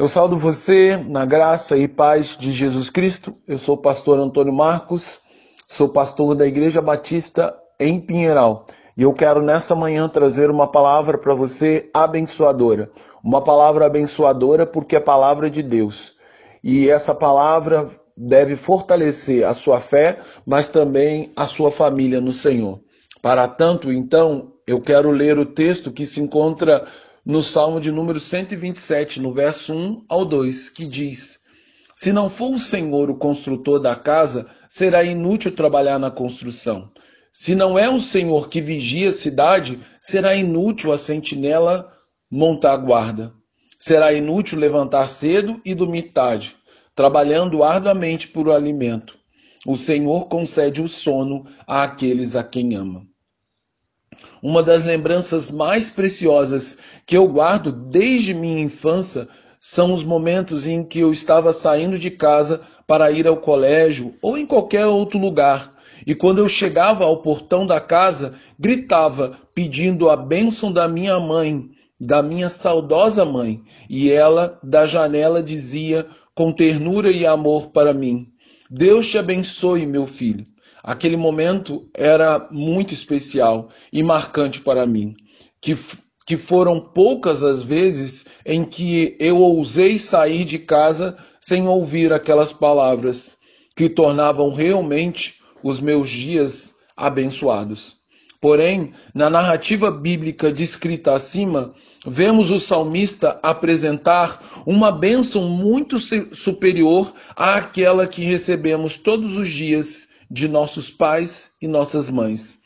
Eu saldo você na graça e paz de Jesus Cristo. Eu sou o pastor Antônio Marcos, sou pastor da Igreja Batista em Pinheiral. E eu quero nessa manhã trazer uma palavra para você abençoadora. Uma palavra abençoadora porque é palavra de Deus. E essa palavra deve fortalecer a sua fé, mas também a sua família no Senhor. Para tanto, então, eu quero ler o texto que se encontra no Salmo de número 127, no verso 1 ao 2, que diz: Se não for o Senhor o construtor da casa, será inútil trabalhar na construção. Se não é o Senhor que vigia a cidade, será inútil a sentinela montar guarda. Será inútil levantar cedo e dormir tarde, trabalhando arduamente por alimento. O Senhor concede o sono àqueles a quem ama. Uma das lembranças mais preciosas que eu guardo desde minha infância são os momentos em que eu estava saindo de casa para ir ao colégio ou em qualquer outro lugar. E quando eu chegava ao portão da casa, gritava pedindo a bênção da minha mãe, da minha saudosa mãe, e ela da janela dizia com ternura e amor para mim: Deus te abençoe, meu filho. Aquele momento era muito especial e marcante para mim, que, que foram poucas as vezes em que eu ousei sair de casa sem ouvir aquelas palavras que tornavam realmente os meus dias abençoados. Porém, na narrativa bíblica descrita acima, vemos o salmista apresentar uma bênção muito superior àquela que recebemos todos os dias de nossos pais e nossas mães.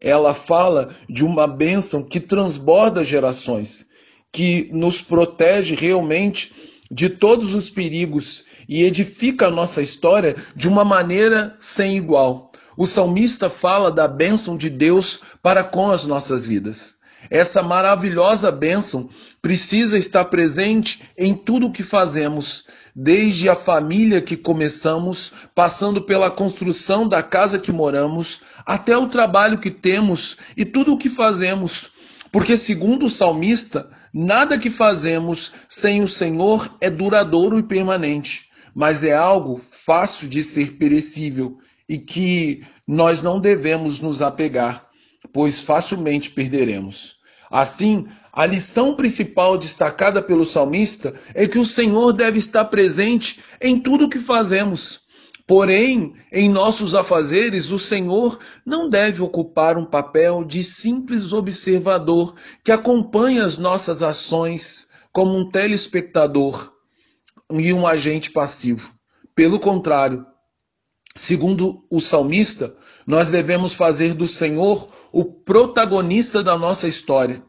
Ela fala de uma bênção que transborda gerações, que nos protege realmente de todos os perigos e edifica a nossa história de uma maneira sem igual. O salmista fala da bênção de Deus para com as nossas vidas. Essa maravilhosa bênção precisa estar presente em tudo o que fazemos, desde a família que começamos, passando pela construção da casa que moramos, até o trabalho que temos e tudo o que fazemos. Porque, segundo o salmista, nada que fazemos sem o Senhor é duradouro e permanente, mas é algo fácil de ser perecível e que nós não devemos nos apegar, pois facilmente perderemos. Assim, a lição principal destacada pelo salmista é que o Senhor deve estar presente em tudo o que fazemos. Porém, em nossos afazeres, o Senhor não deve ocupar um papel de simples observador que acompanha as nossas ações como um telespectador e um agente passivo. Pelo contrário, segundo o salmista, nós devemos fazer do Senhor o protagonista da nossa história,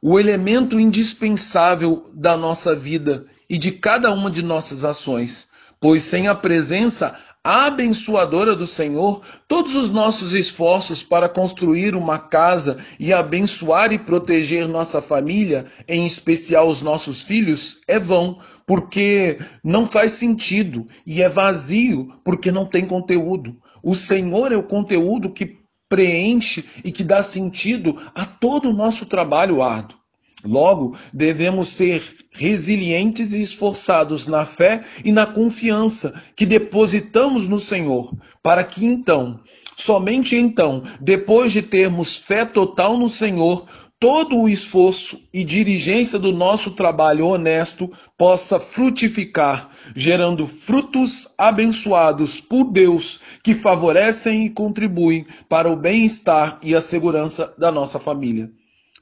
o elemento indispensável da nossa vida e de cada uma de nossas ações, pois sem a presença abençoadora do Senhor, todos os nossos esforços para construir uma casa e abençoar e proteger nossa família, em especial os nossos filhos, é vão, porque não faz sentido e é vazio, porque não tem conteúdo. O Senhor é o conteúdo que preenche e que dá sentido a todo o nosso trabalho árduo. Logo, devemos ser resilientes e esforçados na fé e na confiança que depositamos no Senhor, para que então, somente então, depois de termos fé total no Senhor, todo o esforço e diligência do nosso trabalho honesto possa frutificar, gerando frutos abençoados por Deus que favorecem e contribuem para o bem-estar e a segurança da nossa família.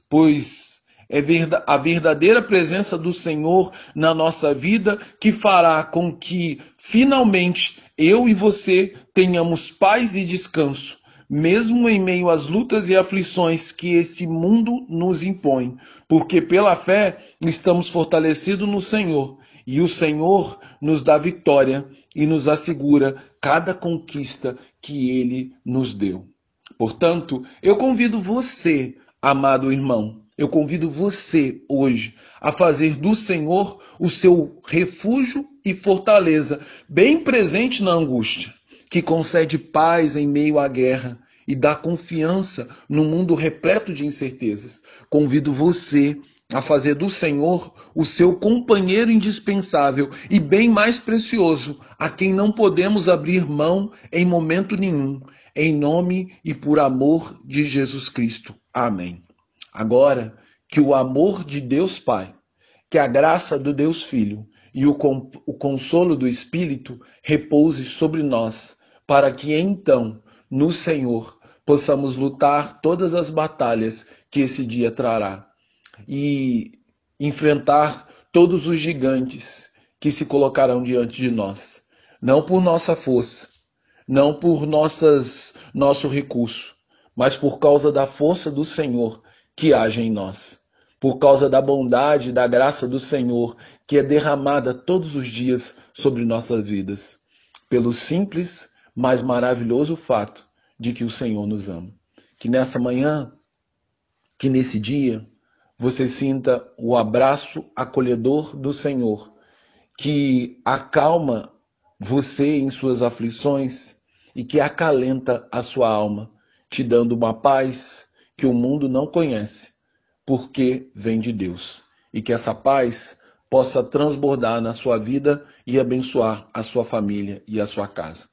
Pois é a verdadeira presença do Senhor na nossa vida que fará com que finalmente eu e você tenhamos paz e descanso mesmo em meio às lutas e aflições que esse mundo nos impõe, porque pela fé estamos fortalecidos no Senhor, e o Senhor nos dá vitória e nos assegura cada conquista que ele nos deu. Portanto, eu convido você, amado irmão, eu convido você hoje a fazer do Senhor o seu refúgio e fortaleza, bem presente na angústia que concede paz em meio à guerra e dá confiança num mundo repleto de incertezas. Convido você a fazer do Senhor o seu companheiro indispensável e bem mais precioso, a quem não podemos abrir mão em momento nenhum, em nome e por amor de Jesus Cristo. Amém. Agora, que o amor de Deus Pai, que a graça do Deus Filho e o, o consolo do Espírito repouse sobre nós, para que então, no Senhor, possamos lutar todas as batalhas que esse dia trará e enfrentar todos os gigantes que se colocarão diante de nós, não por nossa força, não por nossas nosso recurso, mas por causa da força do Senhor que age em nós, por causa da bondade e da graça do Senhor que é derramada todos os dias sobre nossas vidas, pelo simples, mas maravilhoso fato de que o Senhor nos ama. Que nessa manhã, que nesse dia, você sinta o abraço acolhedor do Senhor, que acalma você em suas aflições e que acalenta a sua alma, te dando uma paz que o mundo não conhece, porque vem de Deus. E que essa paz possa transbordar na sua vida e abençoar a sua família e a sua casa.